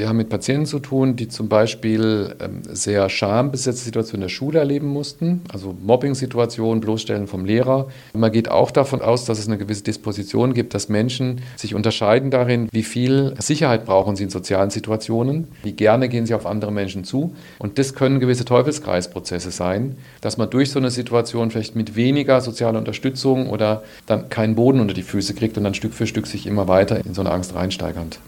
Wir haben mit Patienten zu tun, die zum Beispiel ähm, sehr schambesetzte Situationen in der Schule erleben mussten, also Mobbing-Situationen, Bloßstellen vom Lehrer. Man geht auch davon aus, dass es eine gewisse Disposition gibt, dass Menschen sich unterscheiden darin, wie viel Sicherheit brauchen sie in sozialen Situationen, wie gerne gehen sie auf andere Menschen zu. Und das können gewisse Teufelskreisprozesse sein, dass man durch so eine Situation vielleicht mit weniger sozialer Unterstützung oder dann keinen Boden unter die Füße kriegt und dann Stück für Stück sich immer weiter in so eine Angst reinsteigert.